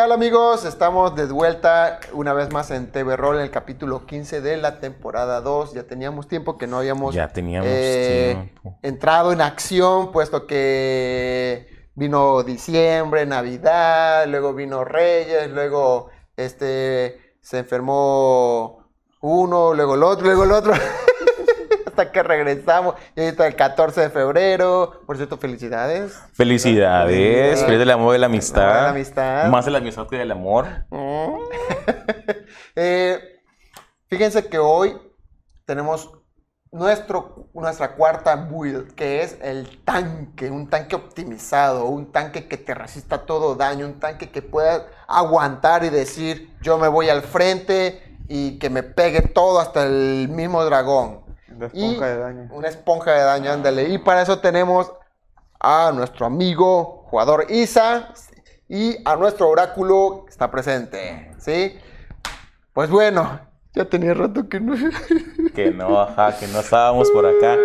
¿Qué tal amigos? Estamos de vuelta una vez más en TV Roll en el capítulo 15 de la temporada 2. Ya teníamos tiempo que no habíamos Ya teníamos eh, entrado en acción, puesto que vino diciembre, Navidad, luego vino Reyes, luego este se enfermó uno, luego el otro, luego el otro. Hasta que regresamos. Y ahorita el 14 de febrero. Por cierto, felicidades. Felicidades, feliz del amor y de la amistad. La. Más de la amistad que del amor. Eh, fíjense que hoy tenemos nuestro, nuestra cuarta build, que es el tanque, un tanque optimizado, un tanque que te resista todo daño, un tanque que pueda aguantar y decir, yo me voy al frente y que me pegue todo hasta el mismo dragón. Y esponja de daño. Una esponja de daño, ándale. Y para eso tenemos a nuestro amigo, jugador Isa, y a nuestro oráculo que está presente, ¿sí? Pues bueno, ya tenía rato que no... Que no, ajá, que no estábamos por acá.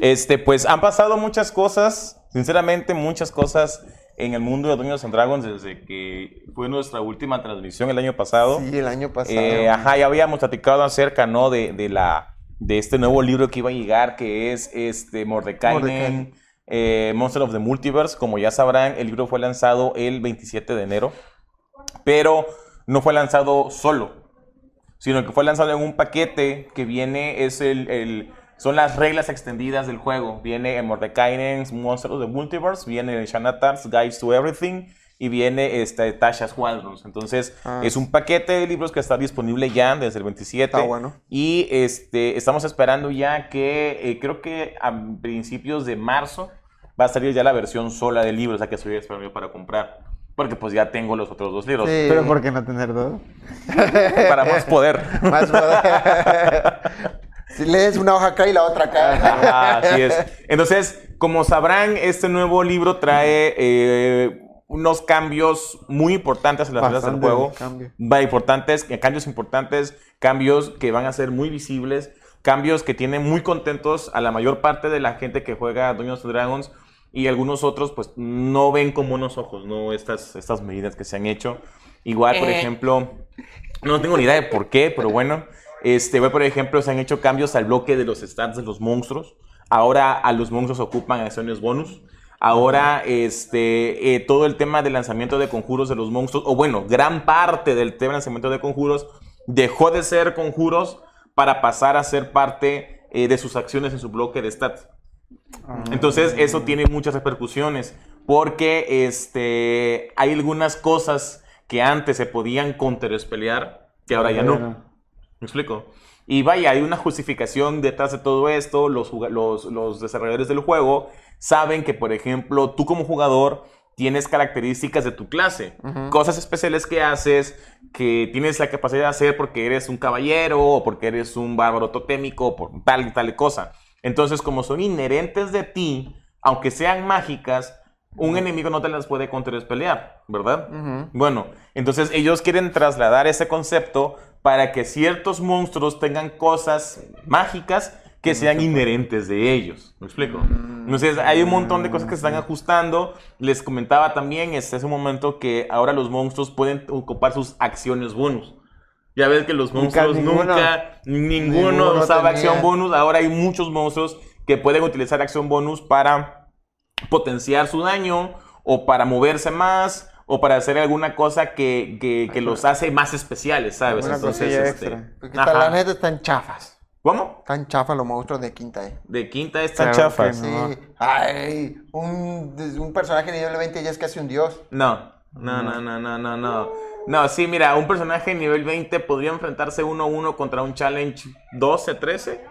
Este, pues han pasado muchas cosas, sinceramente muchas cosas en el mundo de Dungeons and Dragons desde que fue nuestra última transmisión el año pasado. Sí, el año pasado. Eh, ajá, ya habíamos platicado acerca, ¿no? De, de la, de este nuevo libro que iba a llegar, que es este Mordecai, eh, Monster of the Multiverse. Como ya sabrán, el libro fue lanzado el 27 de enero, pero no fue lanzado solo, sino que fue lanzado en un paquete que viene, es el, el- son las reglas extendidas del juego. Viene el Mordecai's Monster of the Multiverse, viene el Shanatar's Guides to Everything y viene este, Tasha's Squadrons. Entonces, Ah. es un paquete de libros que está disponible ya desde el 27. Está bueno. Y este, estamos esperando ya que, eh, creo que a principios de marzo va a salir ya la versión sola del libro, o sea que estoy esperando para comprar. Porque pues ya tengo los otros dos libros. Sí. Pero ¿por qué no tener dos? Para más poder. Más poder. si lees una hoja acá y la otra acá. Ajá, así es. Entonces, como sabrán, este nuevo libro trae eh, unos cambios muy importantes en las reglas del juego. cambio. Va, importantes, eh, cambios importantes, cambios que van a ser muy visibles, cambios que tienen muy contentos a la mayor parte de la gente que juega Dungeons and Dragons y algunos otros pues no ven con buenos ojos, ¿no? Estas, estas medidas que se han hecho. Igual, por ejemplo, no tengo ni idea de por qué, pero bueno. Este, por ejemplo, se han hecho cambios al bloque de los stats de los monstruos. Ahora a los monstruos ocupan acciones bonus. Ahora, este, eh, todo el tema del lanzamiento de conjuros de los monstruos, o bueno, gran parte del tema de lanzamiento de conjuros, dejó de ser conjuros para pasar a ser parte eh, de sus acciones en su bloque de stats. Entonces, eso tiene muchas repercusiones, porque este, hay algunas cosas que antes se podían counterespelear, que ahora ya no. ¿Me explico? Y vaya, hay una justificación detrás de todo esto. Los, los, los desarrolladores del juego saben que, por ejemplo, tú como jugador tienes características de tu clase, cosas especiales que haces, que tienes la capacidad de hacer porque eres un caballero o porque eres un bárbaro totémico o por tal y tal cosa. Entonces, como son inherentes de ti, aunque sean mágicas, un enemigo no te las puede contraespelear, ¿verdad? Bueno, entonces ellos quieren trasladar ese concepto para que ciertos monstruos tengan cosas mágicas que sean inherentes de ellos. ¿Me explico? Entonces hay un montón de cosas que se están ajustando. Les comentaba también este, hace un momento que ahora los monstruos pueden ocupar sus acciones bonus. Ya ves que los Nunca monstruos ninguno. nunca, ninguno, Ninguno usaba tenía. acción bonus. Ahora hay muchos monstruos que pueden utilizar acción bonus para potenciar su daño o para moverse más o para hacer alguna cosa que, que- que los hace más especiales, ¿sabes? Alguna Entonces, este, extra. Porque ajá. la neta están chafas. ¿Cómo? Están chafas los monstruos de quinta, eh. De quinta están Claro chafas. que No. Sí. Ay, un, un personaje nivel 20 ya es casi un dios. No, no, no, no, no, no, no. No, sí, mira, un personaje nivel 20 podría enfrentarse uno a uno contra un challenge 12, 13.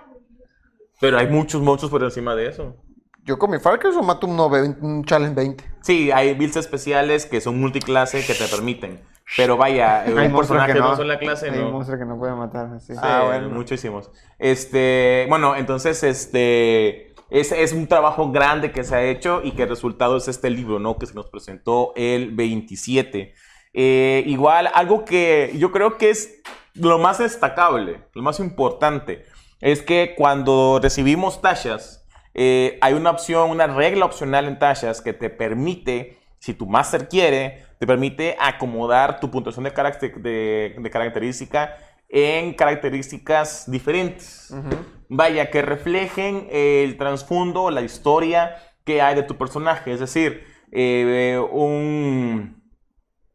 Pero hay muchos monstruos por encima de eso. Yo con mi Falcon o mato un, nove- un challenge 20. Sí, hay builds especiales que son multiclase que te permiten. Pero vaya, eh, Hay un monstruos personaje que no. una sola clase Hay no. monstruos que no pueden matar así. Sí, Ah, bueno. muchísimos. Este, bueno, entonces, este, es, es un trabajo grande que se ha hecho y que el resultado es este libro, ¿no? Que se nos presentó el 27. Eh, igual, algo que yo creo que es lo más destacable, lo más importante, es que cuando recibimos tachas, eh, hay una opción, una regla opcional en tachas que te permite, si tu máster quiere, te permite acomodar tu puntuación de, carácter- de, de característica en características diferentes. Vaya, que reflejen el trasfondo, la historia que hay de tu personaje. Es decir, eh, un,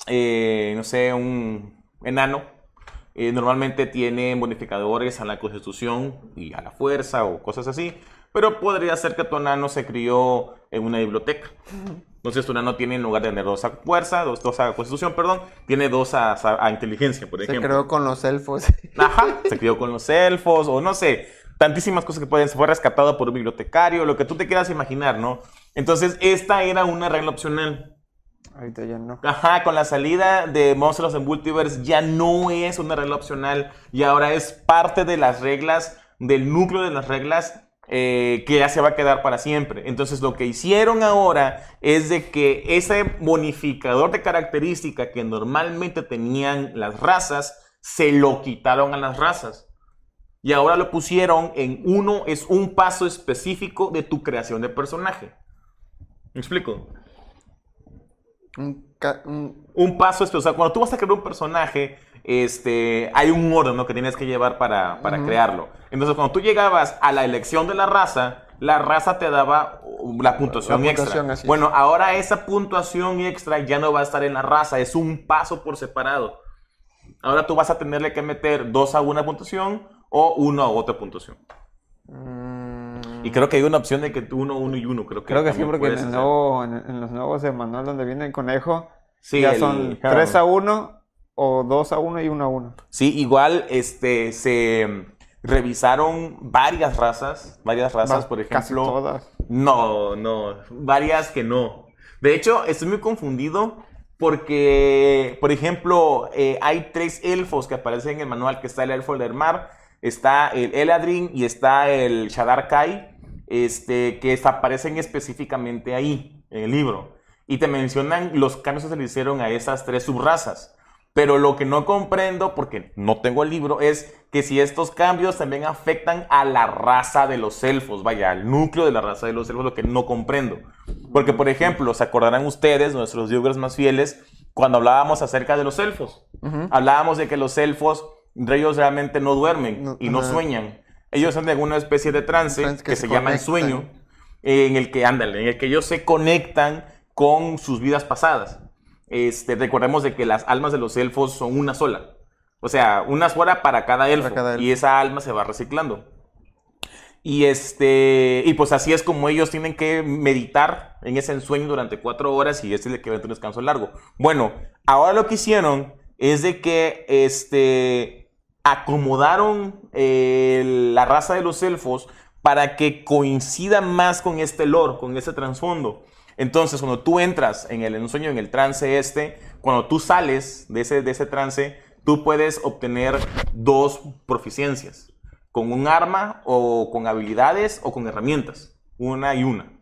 eh, no sé, un enano eh, normalmente tiene bonificadores a la constitución y a la fuerza o cosas así, pero podría ser que tu enano se crió en una biblioteca. Entonces tu enano tiene en lugar de tener dos a fuerza, dos, dos a constitución, perdón, tiene dos a, a- a inteligencia, por Se ejemplo. creó con los elfos. Ajá, se crió con los elfos, o no sé, tantísimas cosas que pueden, se fue rescatado por un bibliotecario, lo que tú te quieras imaginar, ¿no? Entonces, esta era una regla opcional. Ahorita ya no. Ajá, con la salida de Monstruos en Multiverse ya no es una regla opcional y ahora es parte de las reglas, del núcleo de las reglas eh, que ya se va a quedar para siempre. Entonces lo que hicieron ahora es de que ese bonificador de característica que normalmente tenían las razas, se lo quitaron a las razas. Y ahora lo pusieron en uno, es un paso específico de tu creación de personaje. ¿Me explico? Un ca- un- un paso especial. O sea, cuando tú vas a crear un personaje, este, hay un orden ¿no? que tienes que llevar para, para Ujú. crearlo. Entonces, cuando tú llegabas a la elección de la raza, la raza te daba uh, la puntuación, La extra. puntuación, es. Bueno, ahora esa puntuación extra ya no va a estar en la raza, es un paso por separado. Ahora tú vas a tenerle que meter dos a una puntuación o uno a otra puntuación. mm, Y creo que hay una opción de que tú uno, uno y uno. Creo que, Creo que sí, porque en, el nuevo, en, en los nuevos de manual donde viene el conejo, Sí, ya el son Herald. 3 a 1 o 2 a 1 y 1 a 1. Sí, igual este, se mm, revisaron varias razas, varias razas, Va- por Casi ejemplo. todas. No, no, varias que no. De hecho, estoy muy confundido porque, por ejemplo, eh, hay tres elfos que aparecen en el manual, que está el elfo del mar, está el Eladrin y está el Shadar Kai, este, que aparecen específicamente ahí, en el libro. Y te mencionan los cambios que se le hicieron a esas tres subrazas. Pero lo que no comprendo, porque no tengo el libro, es que si estos cambios también afectan a la raza de los elfos, vaya, al núcleo de la raza de los elfos, lo que no comprendo. Porque, por ejemplo, se acordarán ustedes, nuestros viewers más fieles, cuando hablábamos acerca de los elfos. Hablábamos de que los elfos, ellos realmente no duermen No, y no sueñan. Ellos son de alguna especie de trance que, que se, se llama sueño, en el que, ándale, en el que ellos se conectan con sus vidas pasadas. Este, recordemos de que las almas de los elfos son una sola. O sea, una sola para cada elfo. cada elfo. Y esa alma se va reciclando. Y este, y pues así es como ellos tienen que meditar en ese ensueño durante cuatro horas y ese es el que va a tener un descanso largo. Bueno, ahora lo que hicieron es de que este, acomodaron eh, la raza de los elfos para que coincida más con este lore, con ese trasfondo. Entonces, cuando tú entras en el ensueño, en el trance este, cuando tú sales de ese, de ese trance, tú puedes obtener dos proficiencias, con un arma o con habilidades o con herramientas, una y una.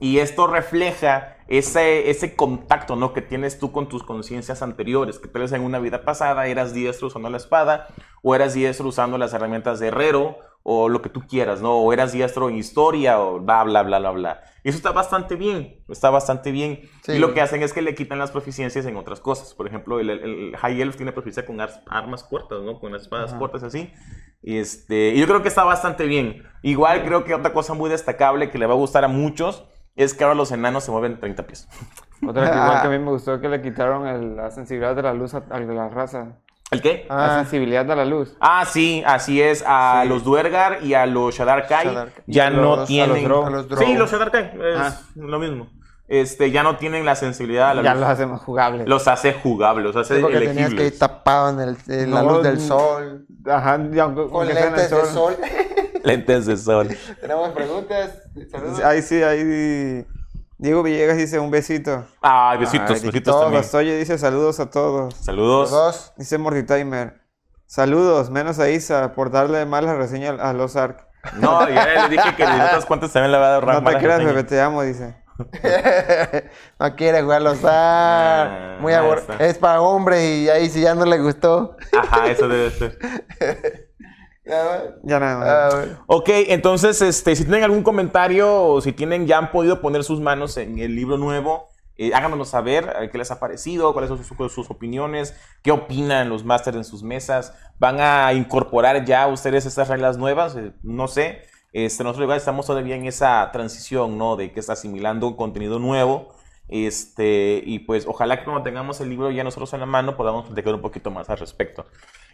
Y esto refleja ese, ese contacto ¿no? que tienes tú con tus conciencias anteriores, que tal vez en una vida pasada eras diestro usando la espada, o eras diestro usando las herramientas de herrero, o lo que tú quieras, ¿no? O eras diestro en historia, o bla, bla, bla, bla, bla. Y eso está bastante bien, está bastante bien. Sí. Y lo que hacen es que le quitan las proficiencias en otras cosas. Por ejemplo, el, el- High Elf tiene proficiencia con ar- armas cortas, ¿no? Con las espadas Ajá. cortas así. Y, este, y yo creo que está bastante bien. Igual creo que otra cosa muy destacable que le va a gustar a muchos es que ahora los enanos se mueven 30 pies. Otra que igual que a mí me gustó que le quitaron el- la sensibilidad de la luz a, a la raza. ¿El qué? La Ah, sensibilidad de la luz. Ah, sí, así es. A Sí. los Duergar y a los Shadar Kai Shadar Kai. ya a no los- a los tienen. A los. Sí, los Shadar Kai es Ah. lo mismo. Este, ya no tienen la sensibilidad a la Ya luz. los hace más jugables. Los hace jugables, los hace Sí, porque tenías que ir elegibles. tapado en, el- en la luz del sol. Ajá, aunque, Con lentes de sol. Lentes de sol. Tenemos preguntas. Saludos. Ahí sí, ahí. Diego Villegas dice un besito. Ay, besitos, Ay, besitos todos. también. Bastoye dice saludos a todos. Saludos. Dos. Dice Morty Timer. Saludos, menos a Isa por darle mala reseña a los Ark. No, ya le dije que de otras cuentas también le va a dar No te creas, bebé, te amo, dice. no quiere jugar los ar. Ah, Muy está. Es para hombre y ahí si ya no le gustó. Ajá, eso debe ser. Ya nada más. Ah, bueno. Ok, entonces, este, si tienen algún comentario o si tienen, ya han podido poner sus manos en el libro nuevo, Eh, háganos saber eh, qué les ha parecido, cuáles son sus, sus opiniones, qué opinan los másters en sus mesas. ¿Van a incorporar ya ustedes estas reglas nuevas? Eh, no sé. Este, nosotros igual estamos todavía en esa transición, ¿no? De que está asimilando un contenido nuevo. Este, y pues ojalá que cuando tengamos el libro ya nosotros en la mano podamos platicar un poquito más al respecto.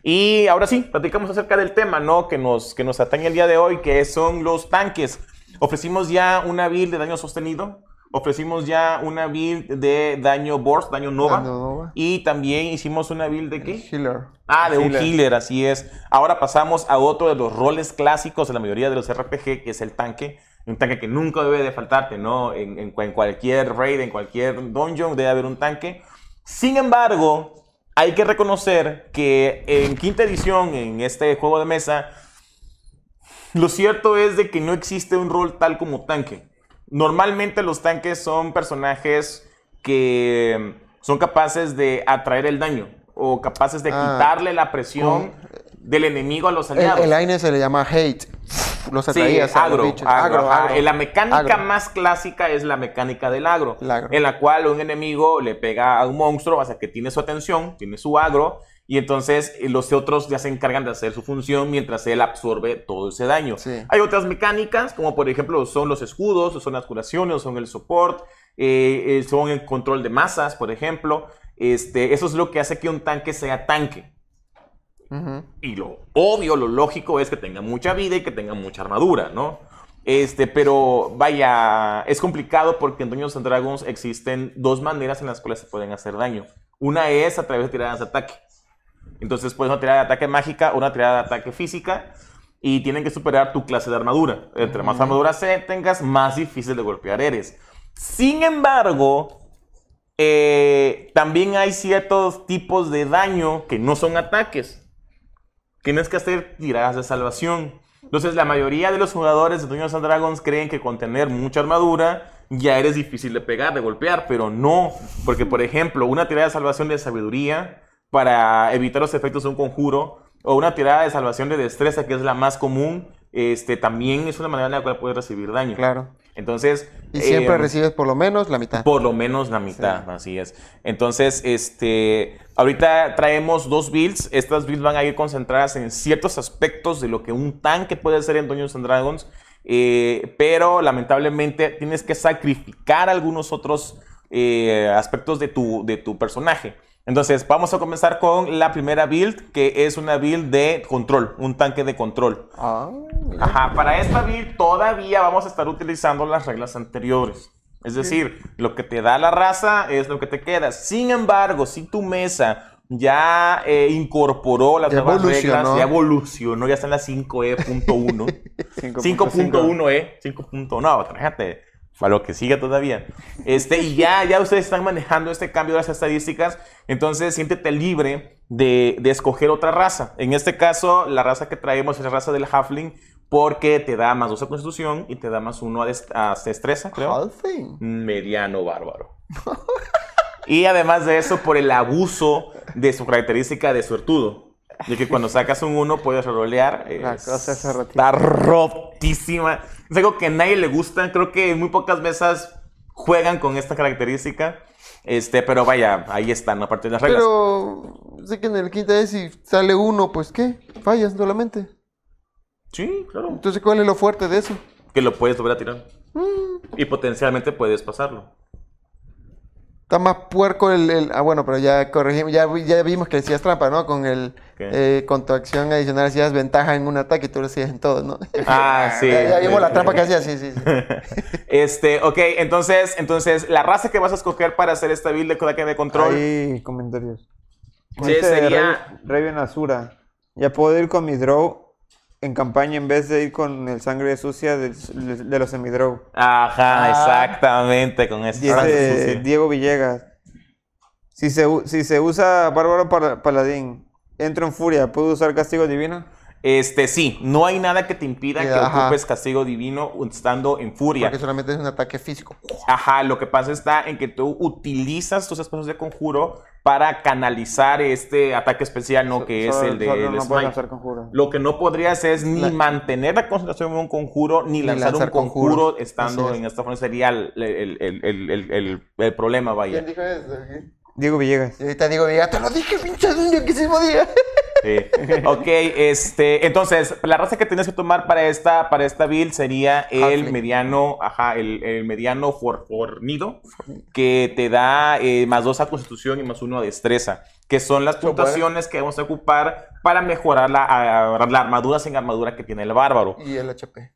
Y ahora sí, platicamos acerca del tema, ¿no? Que nos, que nos atañe el día de hoy, que son los tanques. Ofrecimos ya una build de daño sostenido, ofrecimos ya una build de daño burst, daño nova, nova. y también hicimos una build de qué? Healer. Ah, de un Healer. healer, así es. Ahora pasamos a otro de los roles clásicos de la mayoría de los RPG, que es el tanque. Un tanque que nunca debe de faltarte, ¿no? En, en en cualquier raid, en cualquier dungeon debe haber un tanque. Sin embargo, hay que reconocer que en quinta edición, en este juego de mesa, lo cierto es de que no existe un rol tal como tanque. Normalmente los tanques son personajes que son capaces de atraer el daño o capaces de Ah, quitarle la presión del enemigo a los aliados. El, el Aine se le llama hate. Los Sí, atraías agro, agro, Agro, ajá. agro. La mecánica más clásica es la mecánica del agro, en la cual un enemigo le pega a un monstruo hasta que tiene su atención, tiene su agro, y entonces eh, los otros ya se encargan de hacer su función mientras él absorbe todo ese daño. Sí. Hay otras mecánicas, como por ejemplo son los escudos, o son las curaciones, o son el support, eh, eh, son el control de masas, por ejemplo. Este, eso es lo que hace que un tanque sea tanque. Y lo obvio, lo lógico es que tenga mucha vida y que tenga mucha armadura, ¿no? Este, pero vaya, es complicado porque en Dungeons and Dragons existen dos maneras en las cuales se pueden hacer daño. Una es a través de tiradas de ataque. Entonces puedes una tirada de ataque mágica o una tirada de ataque física y tienen que superar tu clase de armadura. Entre más armadura tengas, más difícil de golpear eres. Sin embargo, eh, también hay ciertos tipos de daño que no son ataques. Tienes que hacer tiradas de salvación. Entonces, la mayoría de los jugadores de Dungeons and Dragons creen que con tener mucha armadura ya eres difícil de pegar, de golpear, pero no. Porque, por ejemplo, una tirada de salvación de sabiduría para evitar los efectos de un conjuro, o una tirada de salvación de destreza, que es la más común, este, también es una manera en la cual puedes recibir daño. Claro. Entonces. Y siempre eh, recibes por lo menos la mitad. por lo menos la mitad, así es. Entonces, este, ahorita traemos dos builds. Estas builds van a ir concentradas en ciertos aspectos de lo que un tanque puede hacer en Dungeons and Dragons. eh, pero lamentablemente tienes que sacrificar algunos otros eh, aspectos de tu, de tu personaje. Entonces, vamos a comenzar con la primera build, que es una build de control, un tanque de control. Ah. Ajá, para esta build todavía vamos a estar utilizando las reglas anteriores. Es decir, lo que te da la raza es lo que te queda. Sin embargo, si tu mesa ya eh, incorporó las Ya nuevas reglas, ya evolucionó, ya está en la 5E.1. 5.1E, 5.1, no, fíjate, para lo que sigue todavía. Este, y ya, ya ustedes están manejando este cambio de las estadísticas, entonces siéntete libre de, de escoger otra raza. En este caso, la raza que traemos es la raza del Halfling, porque te da más 2 a constitución y te da más 1 a, dest- a destreza, creo. Halfing. Mediano bárbaro. y además de eso, por el abuso de su característica de suertudo. De que cuando sacas un 1 puedes rolear. La es- cosa es. Está rotísima. Es algo que a nadie le gusta. Creo que muy pocas mesas juegan con esta característica. Este, pero vaya, ahí están, aparte de las reglas. Pero sé que en el quinta es si sale uno, pues ¿qué? Fallas solamente. Sí, claro. Entonces, ¿cuál es lo fuerte de eso? Que lo puedes volver a tirar. Y potencialmente puedes pasarlo. Está más puerco el, el- Ah, bueno, pero ya corregimos, ya, ya vimos que decías trampa, ¿no? Con el... ¿Qué? eh, con tu acción adicional hacías ventaja en un ataque y tú lo hacías en todo, ¿no? Ah, sí. ya, ya vimos la trampa que hacías, sí, sí, sí. Este, ok, entonces, entonces, la raza que vas a escoger para hacer esta build de ataque de control. Hay comentarios. Sí, Dice sería- Raven- Azura. Ya puedo ir con mi draw en campaña en vez de ir con el sangre sucia del- de, los semidraw. Ajá, Ah. exactamente, con sangre Dice sucia. Diego Villegas. Si se, si se usa Bárbaro Pal- Paladín, entro en furia, ¿puedo usar castigo divino? Este, sí, no hay nada que te impida que Ajá. ocupes castigo divino estando en furia. Porque solamente es un ataque físico. Ajá, lo que pasa está en que tú utilizas tus espacios de conjuro para canalizar este ataque especial, ¿no? Que es Solo- el de solo el no puedo smite. lanzar conjuros. Lo que no podrías es ni La- mantener la concentración en un conjuro, ni, Ni lanzar, lanzar un conjuro conjuros. estando es. en esta forma. Sería el, el- el- el- el- el- el problema, vaya. dijo eso? Diego Villegas. Y ahorita digo, diga, te lo dije, pinche dueño, que se podía. Sí. Ok, este, entonces, la raza que tienes que tomar para esta, para esta build sería el Halfling. mediano, ajá, el, el mediano for- fornido, que te da eh, más dos a constitución y más uno a destreza, que son las puntuaciones que vamos a ocupar para mejorar la, a- la armadura sin armadura que tiene el bárbaro. Y el HP.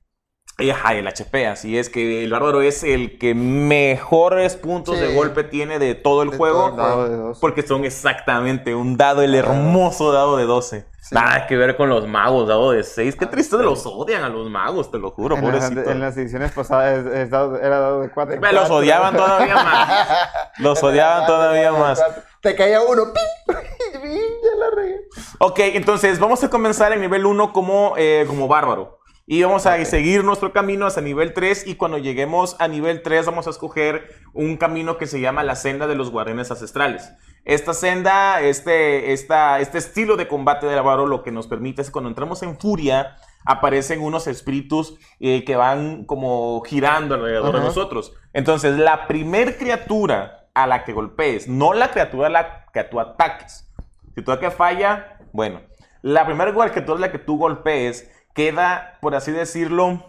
Y, Ajá, el HP, así es que el bárbaro es el que mejores puntos Sí. de golpe tiene de todo el De juego. todo el. Porque son exactamente un dado, el hermoso dado de 12. Sí. Nada que ver con los magos, dado de 6. Qué triste de los odian a los magos, te lo juro, En las, pobrecito. en las ediciones pasadas es- es dado- era dado de 4. Me los odiaban todavía más. Los odiaban todavía más. Te caía uno. Ya la regué. Ok, entonces vamos a comenzar en nivel 1 como, eh, como bárbaro. Y vamos a seguir nuestro camino hasta nivel 3 y cuando lleguemos a nivel 3 vamos a escoger un camino que se llama la senda de los guardianes ancestrales. Esta senda, este, esta, este estilo de combate del bárbaro lo que nos permite es que cuando entramos en furia aparecen unos espíritus eh, que van como girando alrededor de nosotros. Entonces la primer criatura a la que golpees, no la criatura a la que tú ataques. Si tu ataque falla, bueno, la primera criatura a la que tú golpees queda, por así decirlo,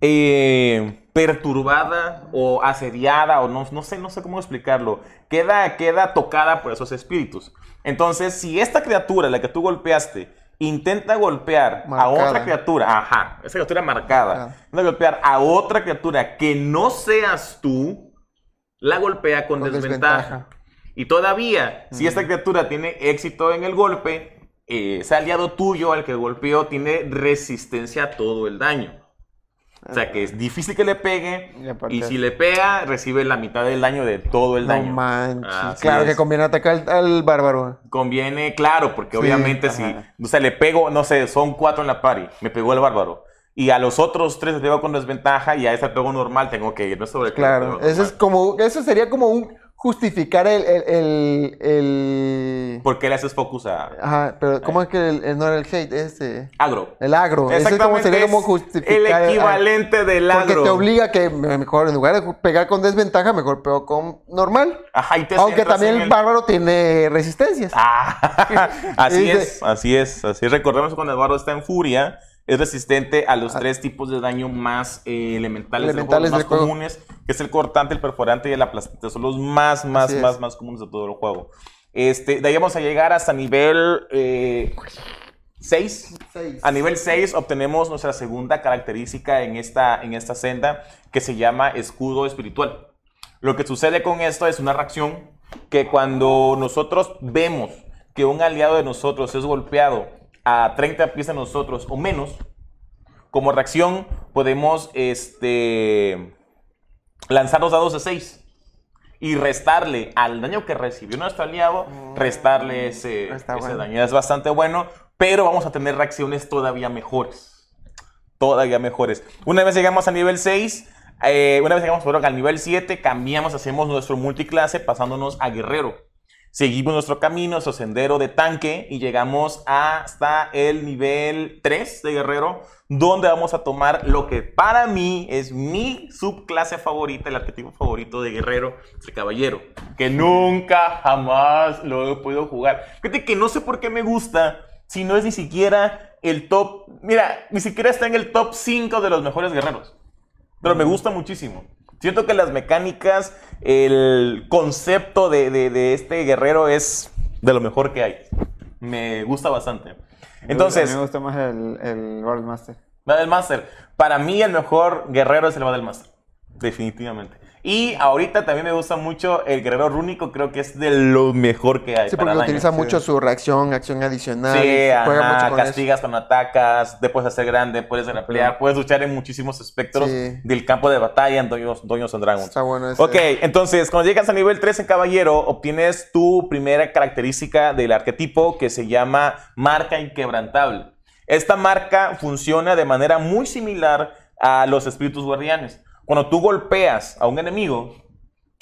eh, perturbada o asediada o no, no sé, no sé cómo explicarlo. Queda, queda tocada por esos espíritus. Entonces, si esta criatura, la que tú golpeaste, intenta golpear a otra criatura, ajá, esa criatura marcada, Ah. intenta golpear a otra criatura que no seas tú, la golpea con, Con desventaja. desventaja. Y todavía, si esta criatura tiene éxito en el golpe, eh, ese aliado tuyo al que golpeó tiene resistencia a todo el daño. O sea que es difícil que le pegue. Y Y si le pega, recibe la mitad del daño de todo el No daño. manches. Así claro es. que conviene atacar al, al bárbaro. Conviene, claro, porque Sí, obviamente si, o sea, le pego, no sé, son cuatro en la party, me pegó el bárbaro. Y a los otros tres les pego con desventaja y a ese pego normal tengo que sobre el que le Claro. Eso es como, eso sería como un justificar el, el, el, el- ¿Por qué le haces focus a Ajá, pero ¿cómo es que el, el- no era el hate? Este, agro? el agro. Eso es como Exactamente, sería como justificar. el equivalente del agro. Porque te obliga que mejor, en lugar de pegar con desventaja, mejor pego con normal. Ajá, y te Aunque también el bárbaro tiene resistencias. Ah, así Dice- es, así es, así es. Recordemos cuando el barro está en furia, es resistente a los Ah. tres tipos de daño más eh, elementales, Elementales del del juego, más comunes, que es el cortante, el perforante y el aplastante. Son los más, más, Así es. más, más comunes de todo el juego. Este, de ahí vamos a llegar hasta nivel 6. A nivel 6 obtenemos nuestra segunda característica en esta, en esta senda que se llama escudo espiritual. Lo que sucede con esto es una reacción que cuando nosotros vemos que un aliado de nosotros es golpeado a 30 pies de nosotros o menos, como reacción podemos este, lanzar los dados de 6 y restarle al daño que recibió nuestro aliado, restarle ese, Está ese bueno. daño. Es bastante bueno, pero vamos a tener reacciones todavía mejores. Todavía mejores. Una vez llegamos a nivel 6, eh, una vez llegamos perdón, al nivel 7, cambiamos, hacemos nuestro multiclase pasándonos a guerrero. Seguimos nuestro camino, nuestro sendero de tanque y llegamos hasta el nivel 3 de guerrero, donde vamos a tomar lo que para mí es mi subclase favorita, el arquetipo favorito de guerrero, el caballero, que nunca jamás lo he podido jugar. Fíjate que no sé por qué me gusta, si no es ni siquiera el top, mira, ni siquiera está en el top 5 de los mejores guerreros, pero me gusta muchísimo. Siento que las mecánicas, el concepto de, de- de este guerrero es de lo mejor que hay. Me gusta bastante. A mí Entonces, me gusta más el, el World Master. Battle Master. Para mí el mejor guerrero es el Battle Master. Definitivamente. Y ahorita también me gusta mucho el guerrero rúnico, creo que es de lo mejor que hay. Sí, para porque daño. utiliza mucho su reacción, acción adicional. Sí, juega ajá, mucho con eso. castigas cuando atacas, te puedes hacer grande, puedes grapplear, puedes luchar en muchísimos espectros Sí. del campo de batalla en Dungeons, Dungeons and Dragons. Está bueno ese. Ok, entonces cuando llegas a nivel 3 en Caballero, obtienes tu primera característica del arquetipo que se llama marca inquebrantable. Esta marca funciona de manera muy similar a los espíritus guardianes. Cuando tú golpeas a un enemigo,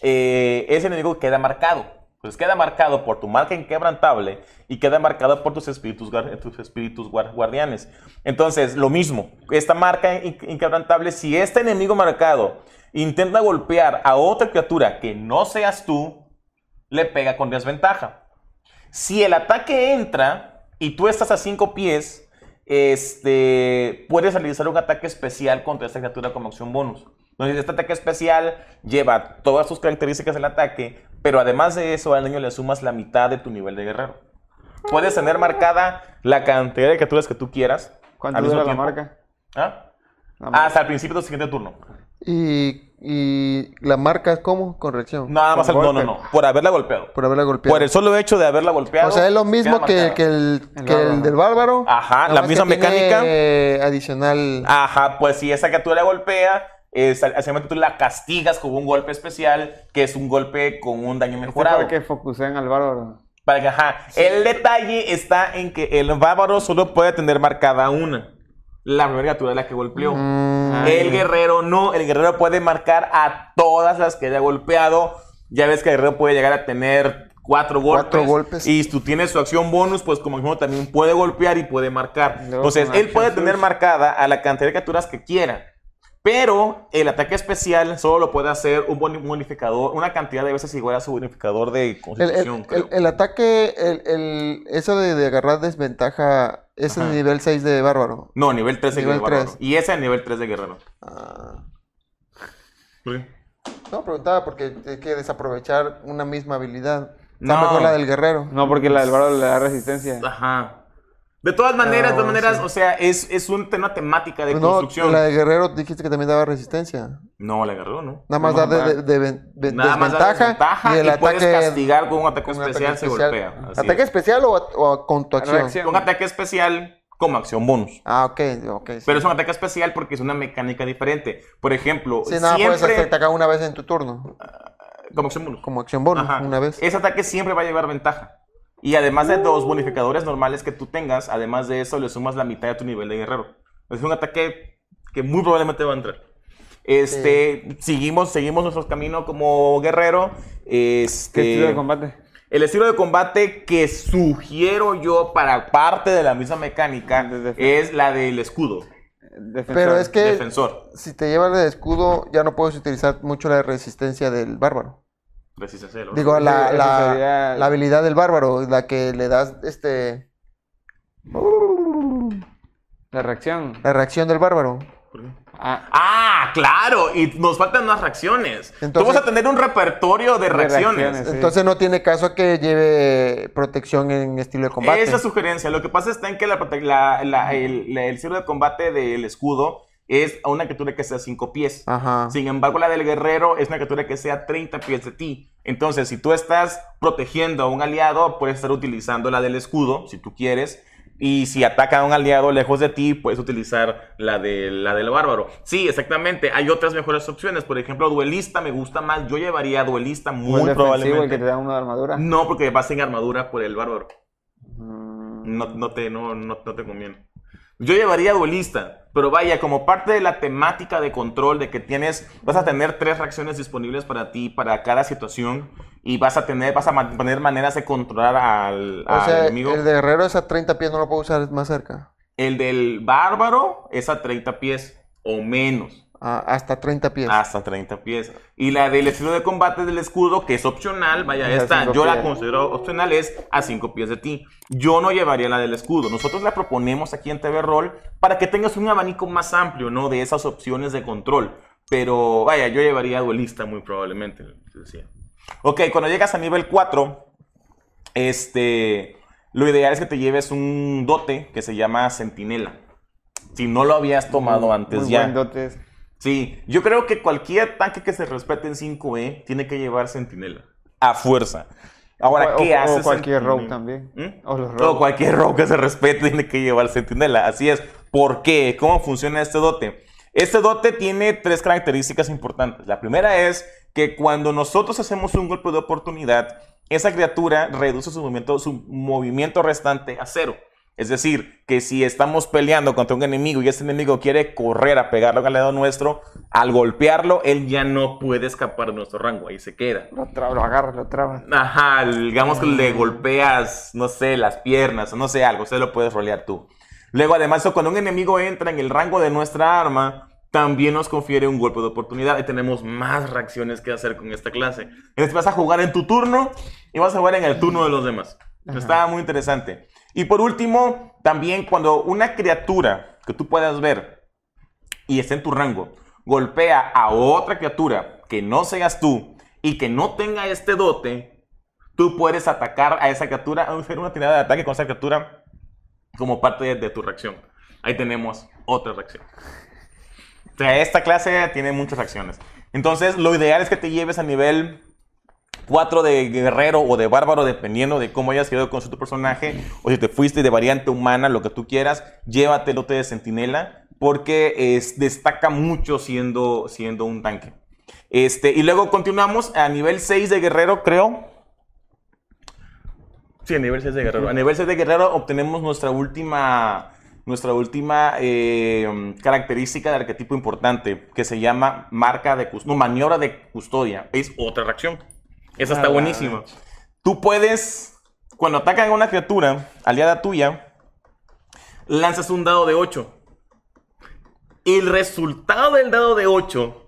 eh, ese enemigo queda marcado. Pues queda marcado por tu marca inquebrantable y queda marcado por tus espíritus, tus espíritus guar- guardianes. Entonces, lo mismo, esta marca in- inquebrantable, si este enemigo marcado intenta golpear a otra criatura que no seas tú, le pega con desventaja. Si el ataque entra y tú estás a 5 pies, este, puedes realizar un ataque especial contra esta criatura como acción bonus. Entonces, este ataque especial lleva todas sus características del ataque, pero además de eso, al daño le sumas la mitad de tu nivel de guerrero. Puedes tener marcada la cantidad de criaturas que tú quieras. ¿Cuánto dura la tiempo. marca? ¿Ah? La marca. Hasta el principio de tu siguiente turno. ¿Y, y la marca es cómo? Con reacción. Nada más, al- no, no, no, por haberla golpeado. Por haberla golpeado. Por el solo hecho de haberla golpeado. o sea, es lo mismo que, que el, El que el del bárbaro. Ajá, la misma que tiene, mecánica. eh, adicional. Ajá, pues si esa criatura la golpea, es, básicamente tú la castigas con un golpe especial, que es un golpe con un daño Este mejorado. para que focusen al bárbaro. Para que, ajá. El detalle está en que el bárbaro solo puede tener marcada una. La primera criatura de la que golpeó. Mm, el guerrero no. El guerrero puede marcar a todas las que haya golpeado. Ya ves que el guerrero puede llegar a tener cuatro golpes. Cuatro golpes. Y si tú tienes su acción bonus, pues como mismo también puede golpear y puede marcar. Entonces, él puede tener marcada a la cantidad de criaturas que quiera. Pero el ataque especial solo lo puede hacer un boni- bonificador, una cantidad de veces igual a su bonificador de el, el- constitución. creo. el- el ataque, el, el- eso de, de agarrar desventaja, es Ajá. el nivel 6 de bárbaro. No, nivel 3 de Nivel guerrero. Y ese es nivel 3 de guerrero. Ah. Sí. No, preguntaba porque hay que desaprovechar una misma habilidad. Está No. mejor la del guerrero. No, porque la del bárbaro le da resistencia. Ajá. De todas maneras, de todas No, maneras, sí. o sea, es, es un tema temática de Pues no, construcción. la de guerrero dijiste que también daba resistencia. No, la agarró, ¿no? Nada más No, da de, de- de ven- de- Nada más da desventaja, desventaja y el puedes ataque castigar con un ataque con un especial, ataque se especial. golpea. así ¿Ataque es. especial o, o con tu acción? Un ataque especial como acción bonus. Ah, ok, ok. sí. Pero es un ataque especial porque es una mecánica diferente. Por ejemplo, Sí, nada, puedes siempre atacar una vez en tu turno. como acción bonus. Como acción bonus, Ajá. una vez. Ese ataque siempre va a llevar ventaja. Y además de los bonificadores normales que tú tengas, además de eso le sumas la mitad de tu nivel de guerrero. Es un ataque que muy probablemente va a entrar. Este, seguimos, seguimos nuestro camino como guerrero. Este, ¿Qué estilo de combate? el estilo de combate que sugiero yo para parte de la misma mecánica es la del escudo, Defensor. Pero es que defensor, si te llevas el escudo, ya no puedes utilizar mucho la resistencia del bárbaro. Oro. Digo, la, la- sería- la habilidad del bárbaro, la que le das este La reacción. la reacción del bárbaro. Ah, Ah, claro, y nos faltan más reacciones. Tú Entonces- vas a tener un repertorio de reacciones. reacciones. Sí. Entonces no tiene caso que lleve protección en estilo de combate. Esa sugerencia. Lo que pasa está en que la, prote- la- la- el, el estilo de combate del escudo es a una criatura que sea 5 pies. Ajá. Sin embargo, la del guerrero es una criatura que sea 30 pies de ti. Entonces, si tú estás protegiendo a un aliado, puedes estar utilizando la del escudo, si tú quieres. Y si ataca a un aliado lejos de ti, puedes utilizar la, de, la del bárbaro. Sí, exactamente. Hay otras mejores opciones. Por ejemplo, duelista me gusta más. Yo llevaría duelista o el muy defensivo, el probablemente. que te da de armadura. No, porque vas en armadura por el bárbaro. Mm, No, no te, no, no, no te conviene. Yo llevaría duelista, pero vaya, como parte de la temática de control, de que tienes, vas a tener tres reacciones disponibles para ti, para cada situación, y vas a tener, vas a man- tener maneras de controlar al, O al sea, enemigo. el de guerrero es a 30 pies, no lo puedo usar más cerca. El del bárbaro es a 30 pies o menos. Ah, hasta 30 pies. Hasta 30 pies. Y la del estilo de combate del escudo, que es opcional, vaya, Es esta yo la considero opcional, es a 5 pies de ti. Yo no llevaría la del escudo. Nosotros la proponemos aquí en TV Roll para que tengas un abanico más amplio, ¿no? De esas opciones de control. Pero vaya, yo llevaría duelista muy probablemente. decía. Ok, cuando llegas a nivel 4, este, lo ideal es que te lleves un dote que se llama Centinela. Si no lo habías tomado antes muy ya. buen dotes. Sí, yo creo que cualquier tanque que se respete en 5E tiene que llevar sentinela. A fuerza. Ahora, ¿qué o- hace O cualquier rogue también. ¿Mm? O los O cualquier rogue que se respete tiene que llevar sentinela. Así es. ¿Por qué? ¿Cómo funciona este dote? Este dote tiene tres características importantes. La primera es que cuando nosotros hacemos un golpe de oportunidad, esa criatura reduce su movimiento, su movimiento restante a cero. Es decir, que si estamos peleando contra un enemigo y ese enemigo quiere correr a pegarlo al lado nuestro, al golpearlo, él ya no puede escapar de nuestro rango, ahí se queda. Lo, tra- lo agarras, lo trabas. Ajá, digamos que le golpeas, no sé, las piernas o no sé, algo, usted lo puedes rolear tú. Luego, además, cuando un enemigo entra en el rango de nuestra arma, también nos confiere un golpe de oportunidad y tenemos más reacciones que hacer con esta clase. Entonces vas a jugar en tu turno y vas a jugar en el turno de los demás. Está muy interesante. Y por último, también cuando una criatura que tú puedas ver y está en tu rango, golpea a otra criatura que no seas tú y que no tenga este dote, tú puedes atacar a esa criatura, hacer una tirada de ataque con esa criatura como parte de, de tu reacción. Ahí tenemos otra reacción. O sea, esta clase tiene muchas reacciones. Entonces, lo ideal es que te lleves a nivel 4 de guerrero o de bárbaro, dependiendo de cómo hayas quedado con tu personaje, o si te fuiste de variante humana, lo que tú quieras, llévate el lote de centinela, porque es, destaca mucho siendo, siendo un tanque. Este, y luego continuamos a nivel 6 de guerrero, creo. Sí, a nivel 6 de guerrero. A nivel 6 de guerrero obtenemos nuestra última, nuestra última eh, característica de arquetipo importante, que se llama marca de cus- no, maniobra de custodia. Es otra reacción. Esa está Ah, buenísima. Tú puedes, cuando atacan a una criatura aliada tuya, lanzas un dado de 8. El resultado del dado de 8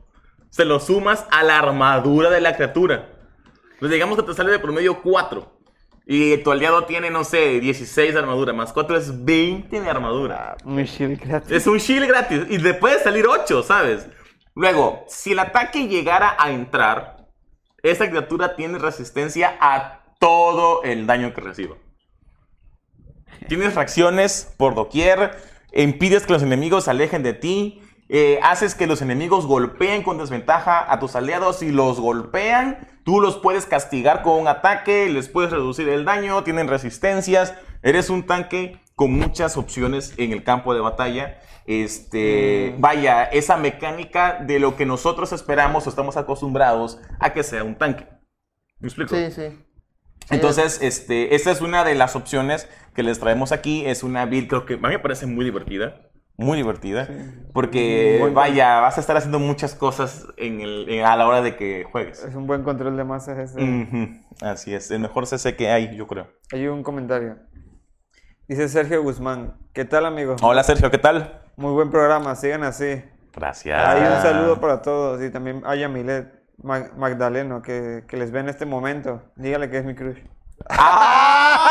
se lo sumas a la armadura de la criatura. Entonces digamos que te sale de promedio 4. Y tu aliado tiene, no sé, 16 de armadura. Más 4 es 20 de armadura. Un shield gratis. Es un shield gratis. Y le puede salir 8, ¿sabes? Luego, si el ataque llegara a entrar, esa criatura tiene resistencia a todo el daño que reciba. Tienes reacciones por doquier, impides que los enemigos se alejen de ti, eh, haces que los enemigos golpeen con desventaja a tus aliados y los golpean, tú los puedes castigar con un ataque, les puedes reducir el daño, tienen resistencias, eres un tanque con muchas opciones en el campo de batalla. Este, vaya, esa mecánica de lo que nosotros esperamos o estamos acostumbrados a que sea un tanque. ¿Me explico? Sí, sí. Entonces, este, esta es una de las opciones que les traemos aquí. Es una build, creo que a mí me parece muy divertida. Muy divertida. Porque, vaya, vas a estar haciendo muchas cosas en el, en- a la hora de que juegues. Es un buen control de masas ese. Así es, el mejor CC que hay, yo creo. Hay un comentario. Dice Sergio Guzmán. ¿Qué tal, amigo? Hola Sergio, ¿qué tal? Muy buen programa, sigan así. Gracias. Hay un saludo para todos y también a Yamilet Mag- Magdaleno que, que les ve en este momento. Dígale que es mi crush. ¡Ah!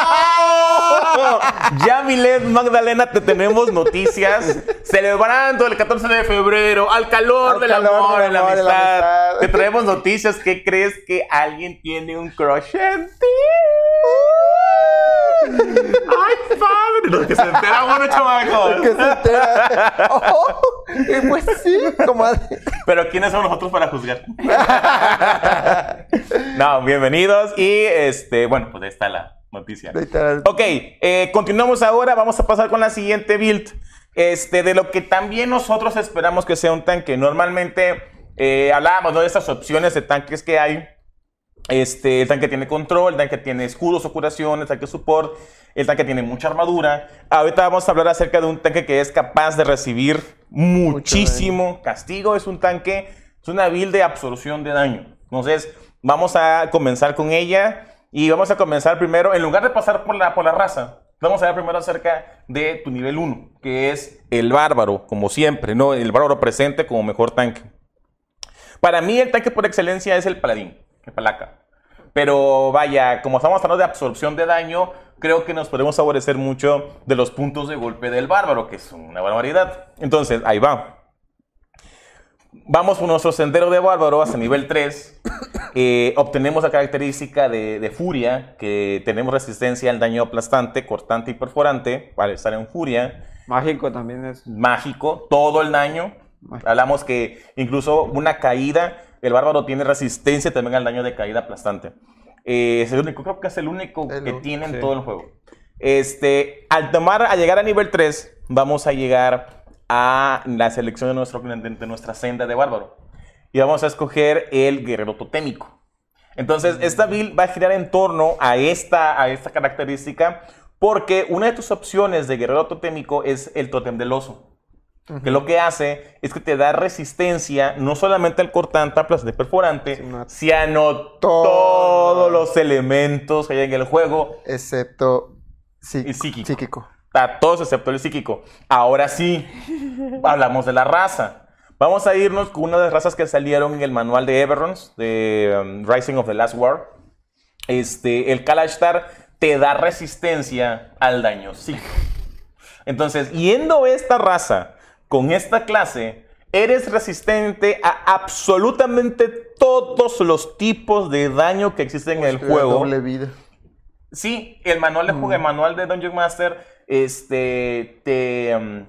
Ya, Milet Magdalena, te tenemos noticias. Celebrando el 14 de febrero, al calor Al del calor amor, del de la amor, de la amistad. amistad. Te traemos noticias. ¿Qué crees que alguien tiene un crush en ti? ¡Ay, padre! Los que se enteran, bueno, chamacos. Que se entera. Oh, y pues sí, comadre. Pero ¿quiénes somos nosotros para juzgar? no, bienvenidos. Y este, bueno, pues ahí está la noticia. Ok, eh, continuamos ahora. Vamos a pasar con la siguiente build. Este, de lo que también nosotros esperamos que sea un tanque. Normalmente eh, hablábamos ¿no? de estas opciones de tanques que hay. Este, el tanque tiene control, el tanque tiene escudos o curación, el tanque support, el tanque tiene mucha armadura. Ahorita vamos a hablar acerca de un tanque que es capaz de recibir muchísimo castigo. Es un tanque, es una build de absorción de daño. Entonces, vamos a comenzar con ella y vamos a comenzar primero, en lugar de pasar por la, por la raza, vamos a ver primero acerca de tu nivel 1, que es el bárbaro, como siempre, ¿no? El bárbaro presente como mejor tanque. Para mí el tanque por excelencia es el paladín, el palaca. Pero vaya, como estamos hablando de absorción de daño, creo que nos podemos favorecer mucho de los puntos de golpe del bárbaro, que es una barbaridad. Entonces, ahí va. Vamos por nuestro sendero de bárbaro hasta nivel 3. Eh, obtenemos la característica de, de furia, que tenemos resistencia al daño aplastante, cortante y perforante, para estar en furia Mágico también es. mágico, todo el daño. Hablamos que incluso una caída, el bárbaro tiene resistencia también al daño de caída aplastante. Eh, es el único, creo que es el único El que tiene en sí. todo el juego. Este, al tomar, a llegar a nivel 3, vamos a llegar a la selección de, nuestro, de nuestra senda de bárbaro. Y vamos a escoger el guerrero totémico. Entonces, esta build va a girar en torno a esta, a esta característica Porque una de tus opciones de guerrero totémico es el tótem del oso. Que lo que hace es que te da resistencia no solamente al cortante, de perforante, Sino a sino todo. todos los elementos que hay en el juego. Excepto sí- Y psíquico. psíquico. A todos excepto el psíquico. Ahora sí, hablamos de la raza. Vamos a irnos con una de las razas que salieron en el manual de Everons, de um, Rising of the Last War. Este, el Kalashtar te da resistencia al daño psíquico. Entonces, yendo esta raza con esta clase, eres resistente a absolutamente todos los tipos de daño que existen en el La juego. Doble vida. Sí, el manual de juego, el manual de Dungeon Master, este, te, um,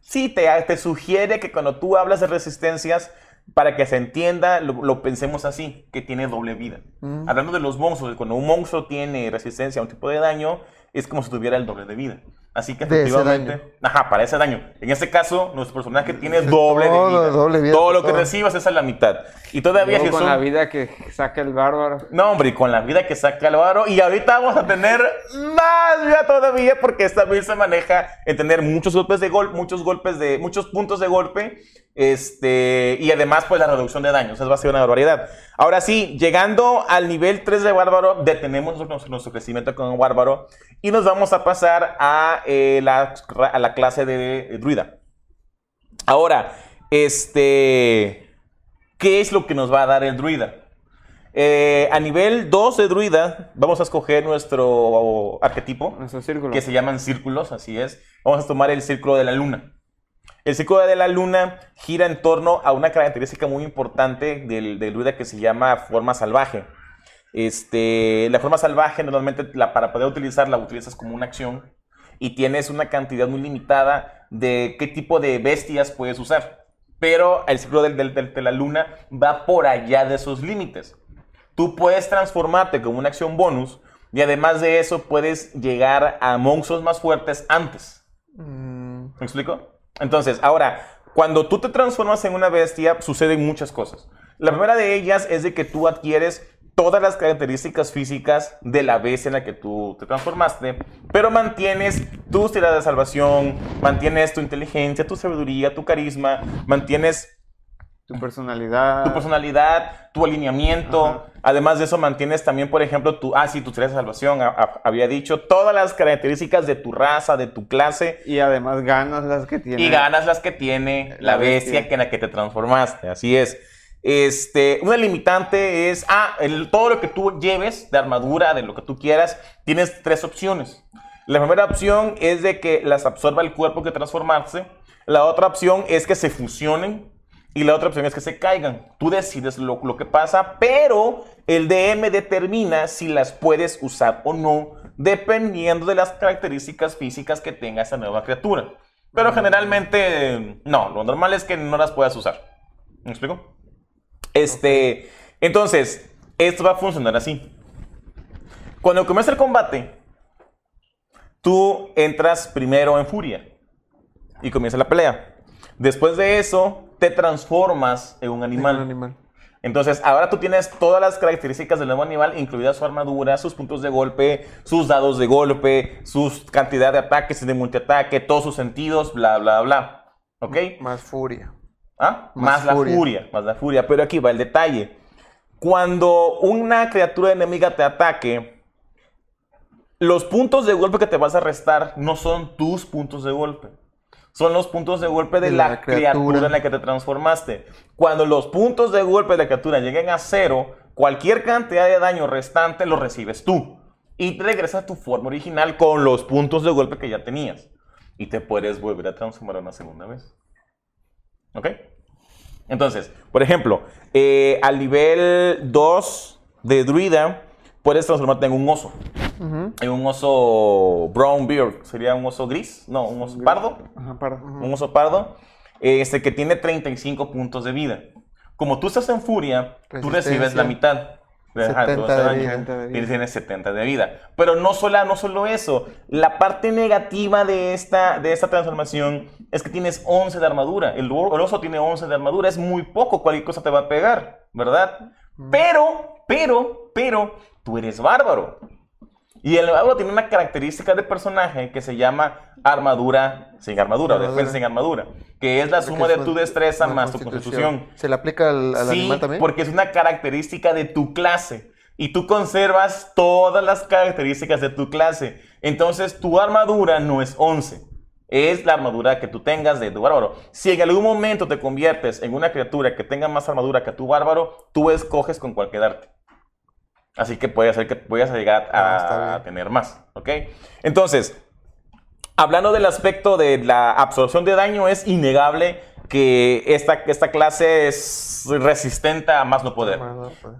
sí, te, te sugiere que cuando tú hablas de resistencias, para que se entienda, lo, lo pensemos así, que tiene doble vida. Mm. Hablando de los monstruos, cuando un monstruo tiene resistencia a un tipo de daño, es como si tuviera el doble de vida. Así que efectivamente, daño. ajá, para ese daño. En este caso, nuestro personaje tiene doble de vida. doble vida, Todo lo que recibas es a la mitad. Y todavía Luego con Jesús- la vida que saca el bárbaro. no, hombre, y con la vida que saca Álvaro. Y ahorita vamos a tener más vida todavía porque esta build se maneja en tener muchos golpes de gol, muchos golpes de, muchos puntos de golpe. Este, y además, pues la reducción de daños. Eso va a ser una barbaridad. Ahora sí, llegando al nivel 3 de Bárbaro, detenemos nuestro, nuestro crecimiento con Bárbaro y nos vamos a pasar a, eh, la, a la clase de Druida. Ahora, este. ¿Qué es lo que nos va a dar el druida? Eh, a nivel 2 de druida, vamos a escoger nuestro arquetipo, que se llaman círculos, así es. Vamos a tomar el círculo de la luna. El círculo de la luna gira en torno a una característica muy importante del, del druida que se llama forma salvaje. Este, la forma salvaje normalmente la, para poder utilizarla la utilizas como una acción y tienes una cantidad muy limitada de qué tipo de bestias puedes usar. Pero el ciclo del- del- del- de la luna va por allá de esos límites. Tú puedes transformarte como una acción bonus y además de eso puedes llegar a monstruos más fuertes antes. Mm, ¿Me explico? Entonces, ahora, cuando tú te transformas en una bestia, suceden muchas cosas. La primera de ellas es de que tú adquieres todas las características físicas de la bestia en la que tú te transformaste, pero mantienes tus tiradas de salvación, mantienes tu inteligencia, tu sabiduría, tu carisma, mantienes Tu personalidad. tu personalidad, tu alineamiento. Ajá. Además de eso, mantienes también, por ejemplo, tu, ah, sí, tu tiradas de salvación, a- a- había dicho, todas las características de tu raza, de tu clase, Y además ganas las que tiene. y ganas las que tiene la, La bestia, bestia. que en la que te transformaste. Así es. Este, una limitante es, ah, el- todo lo que tú lleves de armadura, de lo que tú quieras, tienes tres opciones. La primera opción es de que las absorba el cuerpo que transformarse. La otra opción es que se fusionen. Y la otra opción es que se caigan. Tú decides lo, lo que pasa, pero el DM determina si las puedes usar o no, dependiendo de las características físicas que tenga esa nueva criatura. Pero generalmente, no, lo normal es que no las puedas usar. ¿Me explico? Este, entonces, esto va a funcionar así. Cuando comienza el combate, tú entras primero en furia y comienza la pelea. Después de eso, te transformas en un animal. un animal. Entonces, ahora tú tienes todas las características del nuevo animal, incluida su armadura, sus puntos de golpe, sus dados de golpe, su cantidad de ataques y de multiataque, todos sus sentidos, bla, bla, bla. ¿Ok? Más furia. ¿Ah? Más, Más la furia. furia, más la furia. Pero aquí va el detalle. Cuando una criatura enemiga te ataque, los puntos de golpe que te vas a restar no son tus puntos de golpe. Son los puntos de golpe de, De la, la criatura. criatura. en la que te transformaste. Cuando los puntos de golpe de la criatura lleguen a cero, cualquier cantidad de daño restante lo recibes tú. Y regresas a tu forma original con los puntos de golpe que ya tenías. Y te puedes volver a transformar una segunda vez. ¿Ok? Entonces, por ejemplo, eh, al nivel 2 de druida, puedes transformarte en un oso. En un oso brown beard. ¿Sería un oso gris? No, un oso pardo. Ajá. Un oso pardo. eh, Este que tiene 35 puntos de vida. Como tú estás en furia, tú recibes la mitad. Ajá, 70 todo ese de daño. vida. 70 de vida. Y tienes 70 de vida. Pero no solo, no solo eso. La parte negativa de esta, de esta transformación es que tienes 11 de armadura. El oso tiene 11 de armadura. Es muy poco. Cualquier cosa te va a pegar, ¿verdad? Pero, pero, pero, tú eres bárbaro. Y el bárbaro tiene una característica de personaje que se llama armadura sin armadura, o defensa sin armadura, que es la suma de tu destreza más tu constitución. ¿Se le aplica al, al sí, animal también? porque es una característica de tu clase. Y tú conservas todas las características de tu clase. Entonces, tu armadura no es 11. Es la armadura que tú tengas de tu bárbaro. Si en algún momento te conviertes en una criatura que tenga más armadura que tu bárbaro, tú escoges con cuál quedarte. Así que puede ser que puedas llegar Ah, a, bien. tener más. ¿Ok? Entonces, hablando del aspecto de la absorción de daño, es innegable que esta, esta clase es resistente a más no poder.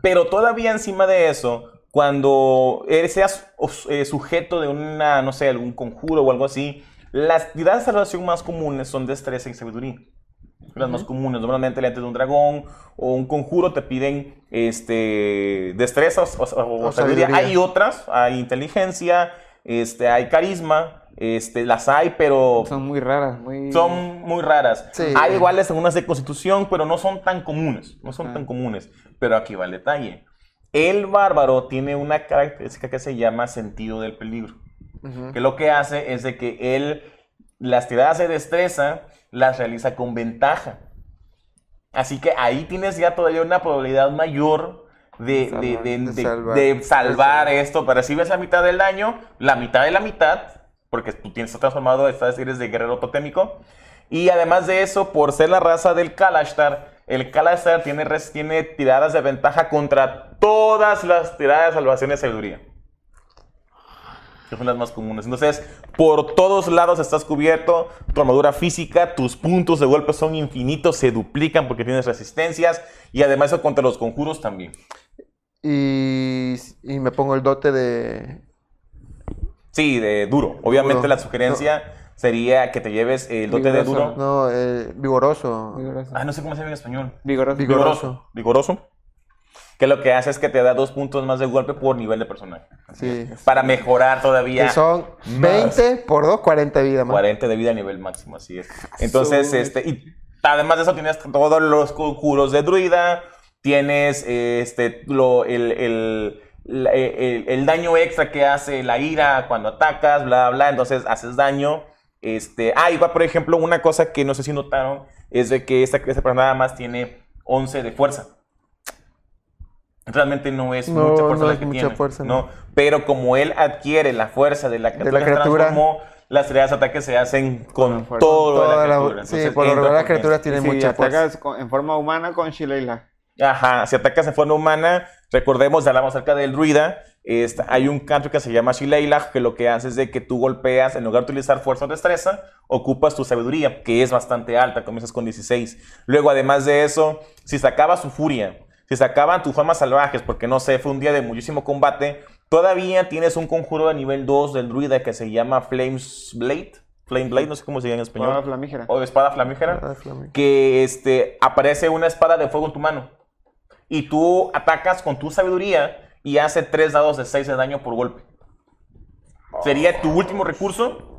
Pero todavía encima de eso, cuando seas eh, sujeto de una, no sé, algún conjuro o algo así, las tiradas de salvación más comunes son destreza y sabiduría. Las más comunes, normalmente lentes de un dragón o un conjuro te piden este, destreza o, o- o O sabiduría. sabiduría. Hay otras, hay inteligencia, este, hay carisma, este, las hay, pero Son muy raras, muy... son muy raras. Sí. Hay iguales algunas de constitución, pero no son tan comunes. No son Ah. tan comunes. Pero aquí va el detalle. El bárbaro tiene una característica que se llama sentido del peligro. Que lo que hace es de que él las tiradas de destreza las realiza con ventaja. Así que ahí tienes ya todavía una probabilidad mayor de, de- de- De de- salvar. salvar esto. Pero recibes la mitad del daño, la mitad de la mitad, porque tú tienes transformado, estás, eres de guerrero totémico. Y además de eso, por ser la raza del Kalashtar, el Kalashtar tiene, tiene tiradas de ventaja contra todas las tiradas de salvación de sabiduría. Que son las más comunes. Entonces, por todos lados estás cubierto. Tu armadura física, tus puntos de golpe son infinitos, se duplican porque tienes resistencias. Y además, eso contra los conjuros también. Y, y me pongo el dote de... Sí, de duro. Obviamente, Duro. la sugerencia sería que te lleves el dote de duro. No, eh, vigoroso. Vigoroso. Ah, no sé cómo se llama en español. Vigoroso. Vigor- Vigoroso. Vigoroso. Que lo que hace es que te da dos puntos más de golpe por nivel de personaje. Sí. Para mejorar todavía. Que son 20 por 2, 40 de vida más. 40 de vida a nivel máximo, así es. Entonces, este, y además de eso tienes todos los conjuros de druida, tienes este, lo, el, el, la- el- el daño extra que hace la ira cuando atacas, bla, bla, entonces haces daño. Este, ah, igual, por ejemplo, una cosa que no sé si notaron es de que esta, esta persona nada más tiene 11 de fuerza. Realmente no es No, mucha fuerza no la es que mucha tiene, fuerza, ¿no? no. Pero como él adquiere la fuerza de la criatura, que se criatura. transformó, las tiradas de ataque se hacen con Con fuerza. todo de la Toda la- criatura. sí, Entonces, por lo regular las con criaturas tienen Sí, mucha fuerza. atacas con- en forma humana con Shileila. Ajá, si atacas en forma humana, recordemos, hablamos acerca del druida, hay un canto que se llama Shileila, que lo que hace es de que tú golpeas, en lugar de utilizar fuerza o destreza, ocupas tu sabiduría, que es bastante alta, comienzas con 16. Luego, además de eso, si sacabas su furia, si sacaban tus formas salvajes, porque no sé, fue un día de muchísimo combate, todavía tienes un conjuro de nivel 2 del druida que se llama Flames Blade, Flame Blade, no sé cómo se llama en español, Espada flamígera. o espada flamígera que este, aparece una espada de fuego en tu mano. Y tú atacas con tu sabiduría y hace 3 dados de 6 de daño por golpe. Sería tu último recurso.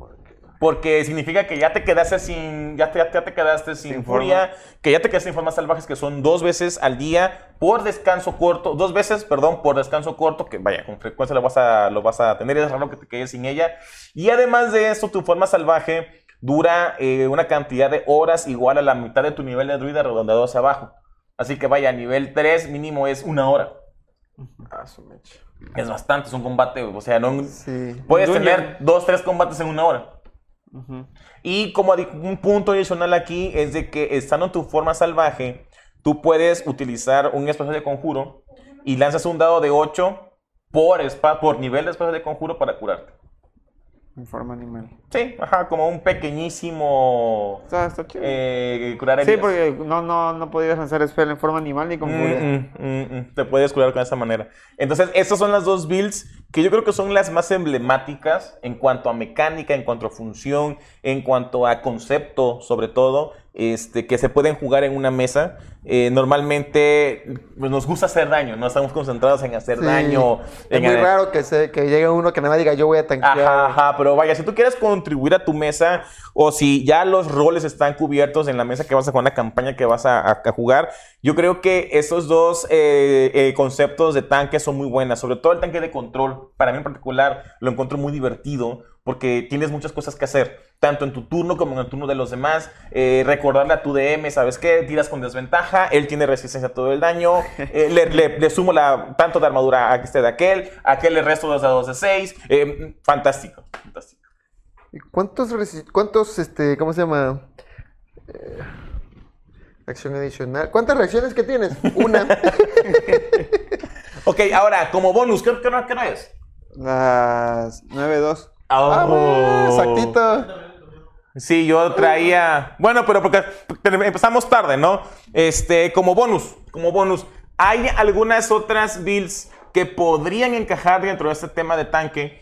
Porque significa que ya te quedaste sin. Ya te, ya te quedaste sin, Sin furia. Que ya te quedaste sin formas salvajes, que son dos veces al día por descanso corto. Dos veces, perdón, por descanso corto. Que vaya, con frecuencia lo vas a, lo vas a tener. Es raro que te quedes sin ella. Y además de eso, tu forma salvaje dura eh, una cantidad de horas igual a la mitad de tu nivel de druida redondeado hacia abajo. Así que vaya, nivel 3 mínimo es una hora. Ah, su mecha. Es bastante, es un combate, o sea, no... Sí. Puedes Dungeon. tener dos, tres combates en una hora. Ujú. Y como un punto adicional aquí es de que estando en tu forma salvaje, tú puedes utilizar un espacio de conjuro y lanzas un dado de 8 por, espa- por nivel de espacio de conjuro para curarte. En forma animal. Sí, ajá, como un pequeñísimo Está, está chido. eh, curar sí, heridas. porque no, no, no podías lanzar spell en forma animal ni con mm, mm, mm. Te puedes curar con esa manera. Entonces, estas son las dos builds que yo creo que son las más emblemáticas en cuanto a mecánica, en cuanto a función, en cuanto a concepto, sobre todo, este, que se pueden jugar en una mesa. Eh, normalmente pues, nos gusta hacer daño, no estamos concentrados en hacer Sí. daño. Es en muy raro que, se, que llegue uno que nada más diga yo voy a tanquear. Ajá, ajá, pero vaya, si tú quieres contribuir a tu mesa o si ya los roles están cubiertos en la mesa que vas a jugar, una campaña que vas a, a- a jugar, yo creo que esos dos eh, eh, conceptos de tanque son muy buenas, sobre todo el tanque de control. para mí en particular, lo encuentro muy divertido porque tienes muchas cosas que hacer, tanto en tu turno como en el turno de los demás. Eh, recordarle a tu DM, ¿sabes qué? Tiras con desventaja, él tiene resistencia a todo el daño, eh, le, le- le sumo la, tanto de armadura a este de aquel, a aquel le resto dos dados de 6. fantástico, fantástico. ¿Y ¿Cuántos, cuántos, este, cómo se llama? Acción adicional. ¿Cuántas reacciones que tienes? Una. Ok, ahora, como bonus, ¿qué, qué, qué hora es? Las 9-2. ah, bueno, exactito. Sí, yo traía. Bueno, pero porque empezamos tarde, ¿no? Este, como bonus, como bonus. Hay algunas otras builds que podrían encajar dentro de este tema de tanque.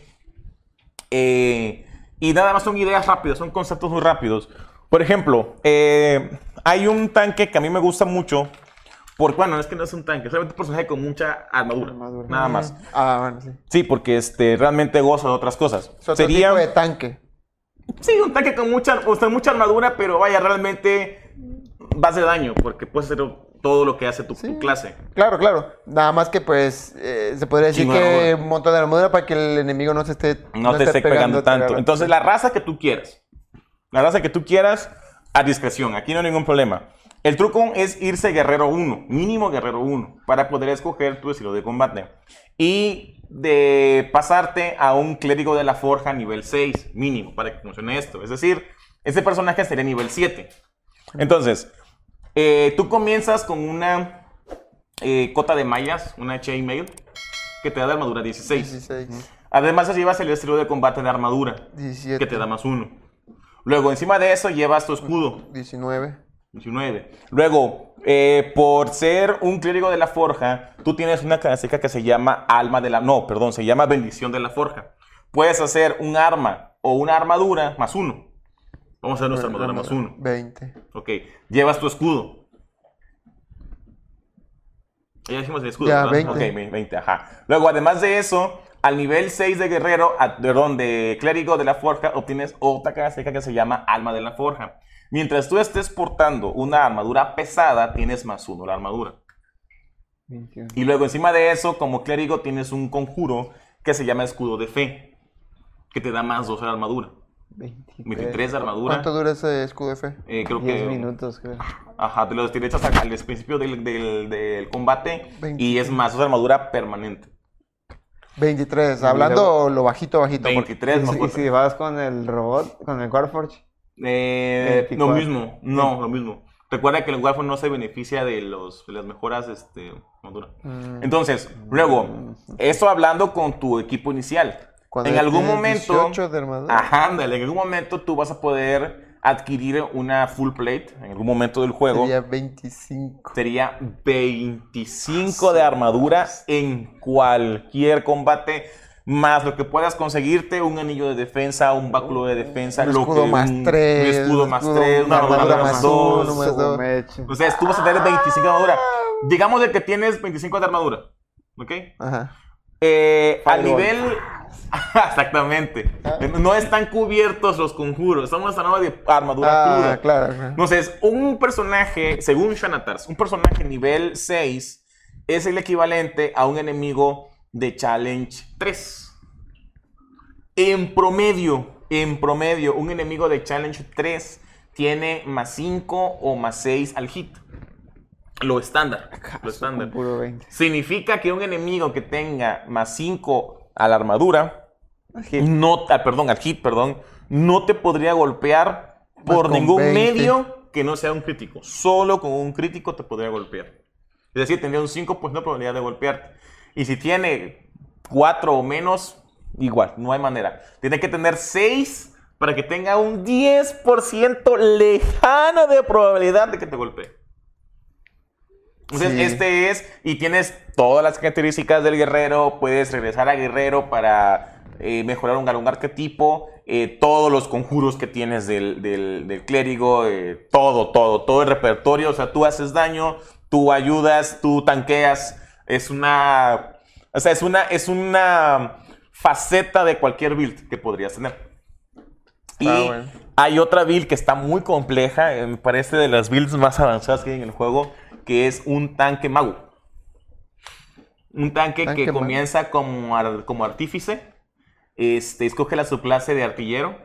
Eh, y nada más son ideas rápidas, son conceptos muy rápidos. Por ejemplo, eh, hay un tanque que a mí me gusta mucho. Porque, bueno, es que no es un tanque, es solamente un personaje con mucha armadura. Armadura. Nada más. Ah, bueno, sí. Sí, porque este, realmente goza de otras cosas. Es otro Sería. tipo de tanque. Sí, un tanque con mucha, o sea, mucha armadura, pero vaya, realmente vas de daño, porque puedes hacer todo lo que hace tu, clase. Claro, claro. Nada más que pues eh, se podría decir que un montón de armadura para que el enemigo no se esté No, te esté pegando tanto. Entonces, la raza que tú quieras, la raza que tú quieras, a discreción, aquí no hay ningún problema. El truco es irse guerrero 1, mínimo guerrero 1, para poder escoger tu estilo de combate. Y de pasarte a un clérigo de la forja nivel 6, mínimo, para que funcione esto. Es decir, ese personaje sería nivel 7. Entonces, eh, tú comienzas con una eh, cota de mallas, una chainmail, que te da de armadura 16. 16, Además, llevas el estilo de combate de armadura, 17, que te da más uno. Luego, encima de eso, llevas tu escudo, 19. 19. Luego, eh, por ser un clérigo de la forja, tú tienes una característica que se llama alma de la... No, perdón, se llama bendición de la forja. Puedes hacer un arma o una armadura más uno. Vamos a hacer nuestra armadura más uno. 20. Ok, llevas tu escudo. Ya dijimos el escudo, Ya, ¿verdad? 20. Ok, ve- 20, ajá. Luego, además de eso, al nivel 6 de guerrero, a- perdón, de clérigo de la forja, obtienes otra característica que se llama alma de la forja. Mientras tú estés portando una armadura pesada, tienes más uno la armadura. 21. Y luego, encima de eso, como clérigo, tienes un conjuro que se llama escudo de fe, que te da más 2 a la armadura. 23. 23 de armadura. ¿Cuánto dura ese escudo de fe? Eh, creo 10 que minutos, creo. Ajá, te los derechas al, al principio del, del- del combate y es más, es armadura permanente. 23. Hablando lo bajito, bajito. porque- 23, Y no si- y si vas con el robot, con el Warforge, Eh, lo 24. mismo, no, lo mismo. Recuerda que el Warfare no se beneficia de, los, de las mejoras este. Mm, Entonces, luego, eso hablando con tu equipo inicial. cuando En algún momento, 18 de armadura. ajá, ándale, en algún momento tú vas a poder adquirir una full plate en algún momento del juego. Sería 25. sería 25 de armadura en cualquier combate, más lo que puedas conseguirte, un anillo de defensa, un báculo de defensa, Un lo escudo que- más un- tres, un escudo más escudo, 3, una armadura más 2. uno, más dos. O sea, tú vas a tener 25 de armadura. Digamos de que tienes 25 de armadura. ¿Ok? Ajá. Eh, al nivel. Exactamente. No están cubiertos los conjuros. Estamos hablando de armadura Ah, cruda. claro. claro. Entonces, un personaje, según Shanatars, un personaje nivel 6 es el equivalente a un enemigo de Challenge 3. En promedio, en promedio, un enemigo de Challenge 3 tiene más 5 o más 6 al hit. Lo estándar. Lo Con estándar. puro 20. Significa que un enemigo que tenga más 5 a la armadura, Hit. no, ah, perdón, al hit, perdón, no te podría golpear por ningún 20. medio que no sea un crítico. Solo con un crítico te podría golpear. Es decir, tendría un 5% de probabilidad de golpearte. Y si tiene 4 o menos, igual, no hay manera. Tiene que tener 6 para que tenga un 10% lejano de probabilidad de que te golpee. Entonces, Sí. este es, y tienes todas las características del guerrero, puedes regresar a guerrero para eh, mejorar un, un arquetipo, eh, todos los conjuros que tienes del, del- del clérigo, eh, todo, todo, todo el repertorio, o sea, tú haces daño, tú ayudas, tú tanqueas, es una, o sea, es una, es una faceta de cualquier build que podrías tener. Y Ah, bueno. hay otra build que está muy compleja, me parece de las builds más avanzadas que hay en el juego, que es un tanque mago. Un tanque, Tanque que comienza como, ar- como artífice. Este, escoge la subclase de artillero.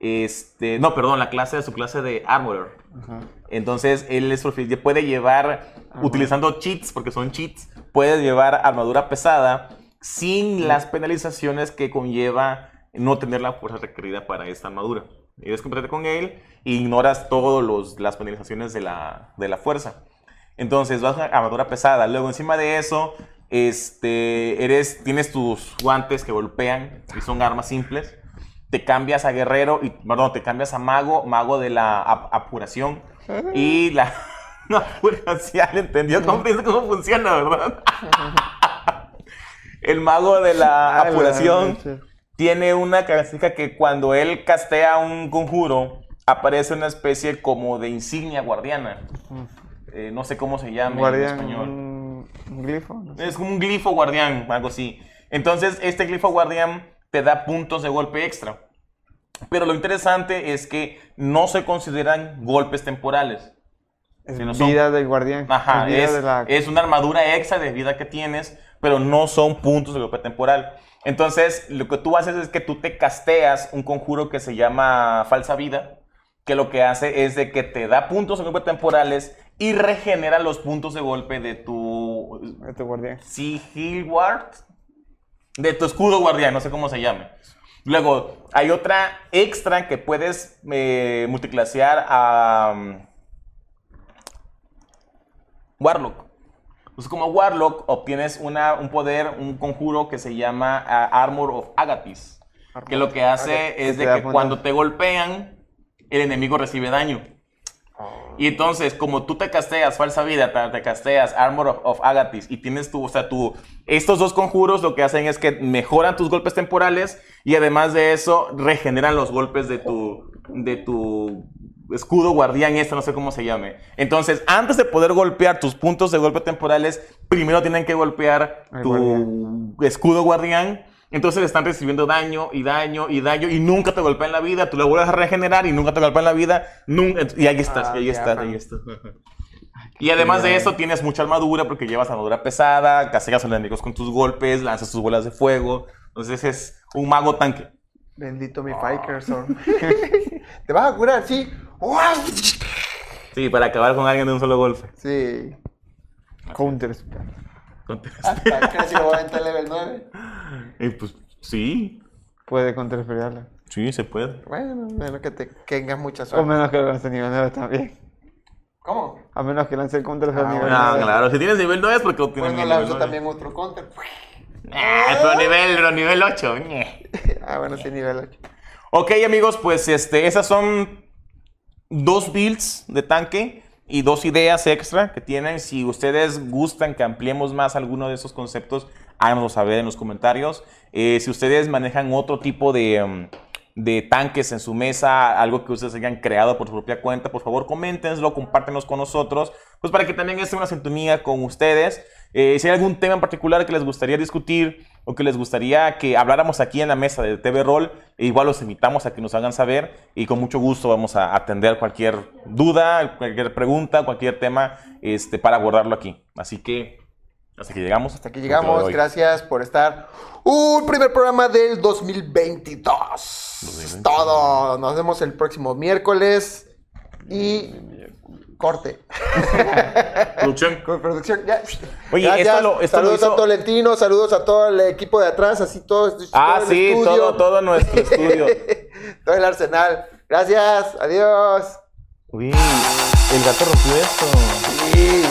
Este, no, perdón, la clase de su clase de armorer. Ajá. Entonces, él es puede llevar, utilizando cheats, porque son cheats, puede llevar armadura pesada sin las penalizaciones que conlleva no tener la fuerza requerida para esta armadura. Eres competente con él e ignoras todas las penalizaciones de la, de la fuerza. Entonces, vas a armadura pesada. Luego, encima de eso, este, eres, tienes tus guantes que golpean y son armas simples. Te cambias a guerrero y, perdón, te cambias a mago, mago de la ap- apuración. Y la apuración, ¿entendió? ¿Cómo, cómo funciona, verdad? El mago de la la apuración tiene una característica que cuando él castea un conjuro, aparece una especie como de insignia guardiana. Eh, no sé cómo se llama Guardián, en español. Un, glifo. no sé. Es como un glifo guardián, algo así. Entonces, este glifo guardián te da puntos de golpe extra. Pero lo interesante es que no se consideran golpes temporales. Es son- vida del guardián. Ajá, es, la- es una armadura extra de vida que tienes, pero no son puntos de golpe temporal. Entonces, lo que tú haces es que tú te casteas un conjuro que se llama falsa vida, que lo que hace es de que te da puntos de golpe temporales y regenera los puntos de golpe de tu de tu guardián. Sigil Ward, de tu escudo guardián, no sé cómo se llame. Luego, hay otra extra que puedes eh, multiclasear a um, Warlock. Entonces, como Warlock, obtienes una, un poder, un conjuro que se llama Armor of Agathis. Que lo que hace es Que de que cuando te golpean, el enemigo recibe daño. Y entonces, como tú te casteas falsa vida, te, te casteas Armor of, of Agathis y tienes tu, o sea, tu, estos dos conjuros lo que hacen es que mejoran tus golpes temporales y además de eso regeneran los golpes de tu, de tu escudo guardián, este no sé cómo se llame. Entonces, antes de poder golpear tus puntos de golpe temporales, primero tienen que golpear El tu escudo guardián. Entonces están recibiendo daño y daño y daño y nunca te golpean la vida, tú lo vuelves a regenerar y nunca te golpean la vida, nunca, y ahí estás, Ah, y ahí estás, ahí estás. Y además de eso tienes mucha armadura porque llevas armadura pesada, castigas a los enemigos con tus golpes, lanzas tus bolas de fuego, entonces es un mago tanque. Bendito mi Fikerson. Te vas a curar, sí. Sí, para acabar con alguien de un solo golpe. Sí. Counter. Hasta casi lo voy a aventar level 9. Y pues sí, Puede counterferiarla. sí, se puede. Bueno, menos que, te, que tengas mucha O suerte. menos que lo lance nivel 9 también. ¿Cómo? A menos que lance el counter Ah, nivel 9. claro, si tienes nivel 9 es porque obtienes Bueno, nivel lanzo 9. también otro counter. Ah, pero nivel, pero nivel 8. Ah, bueno, sí, nivel 8. Ok, amigos, pues este, esas son dos builds de tanque y dos ideas extra que tienen. Si ustedes gustan que ampliemos más alguno de esos conceptos, háganoslo saber en los comentarios. Eh, si ustedes manejan otro tipo de, um, de tanques en su mesa, algo que ustedes hayan creado por su propia cuenta, por favor, coméntenslo, compártenos con nosotros, pues para que también esté una sintonía con ustedes. Eh, si hay algún tema en particular que les gustaría discutir o que les gustaría que habláramos aquí en la mesa de TV Roll, igual los invitamos a que nos hagan saber y con mucho gusto vamos a atender cualquier duda, cualquier pregunta, cualquier tema este, para abordarlo aquí. Así que hasta que llegamos. Hasta aquí llegamos. Gracias por estar. Un primer programa del 2022. Es todo. Nos vemos el próximo miércoles. Y corte. Producción. Con producción. Ya. Oye, esto lo- esto lo saludos hizo- a Tolentino, saludos a todo el equipo de atrás, así todo. Ah, todo el sí, estudio, todo, todo nuestro estudio. todo el arsenal. Gracias. Adiós. Uy, el gato rompió esto. Sí.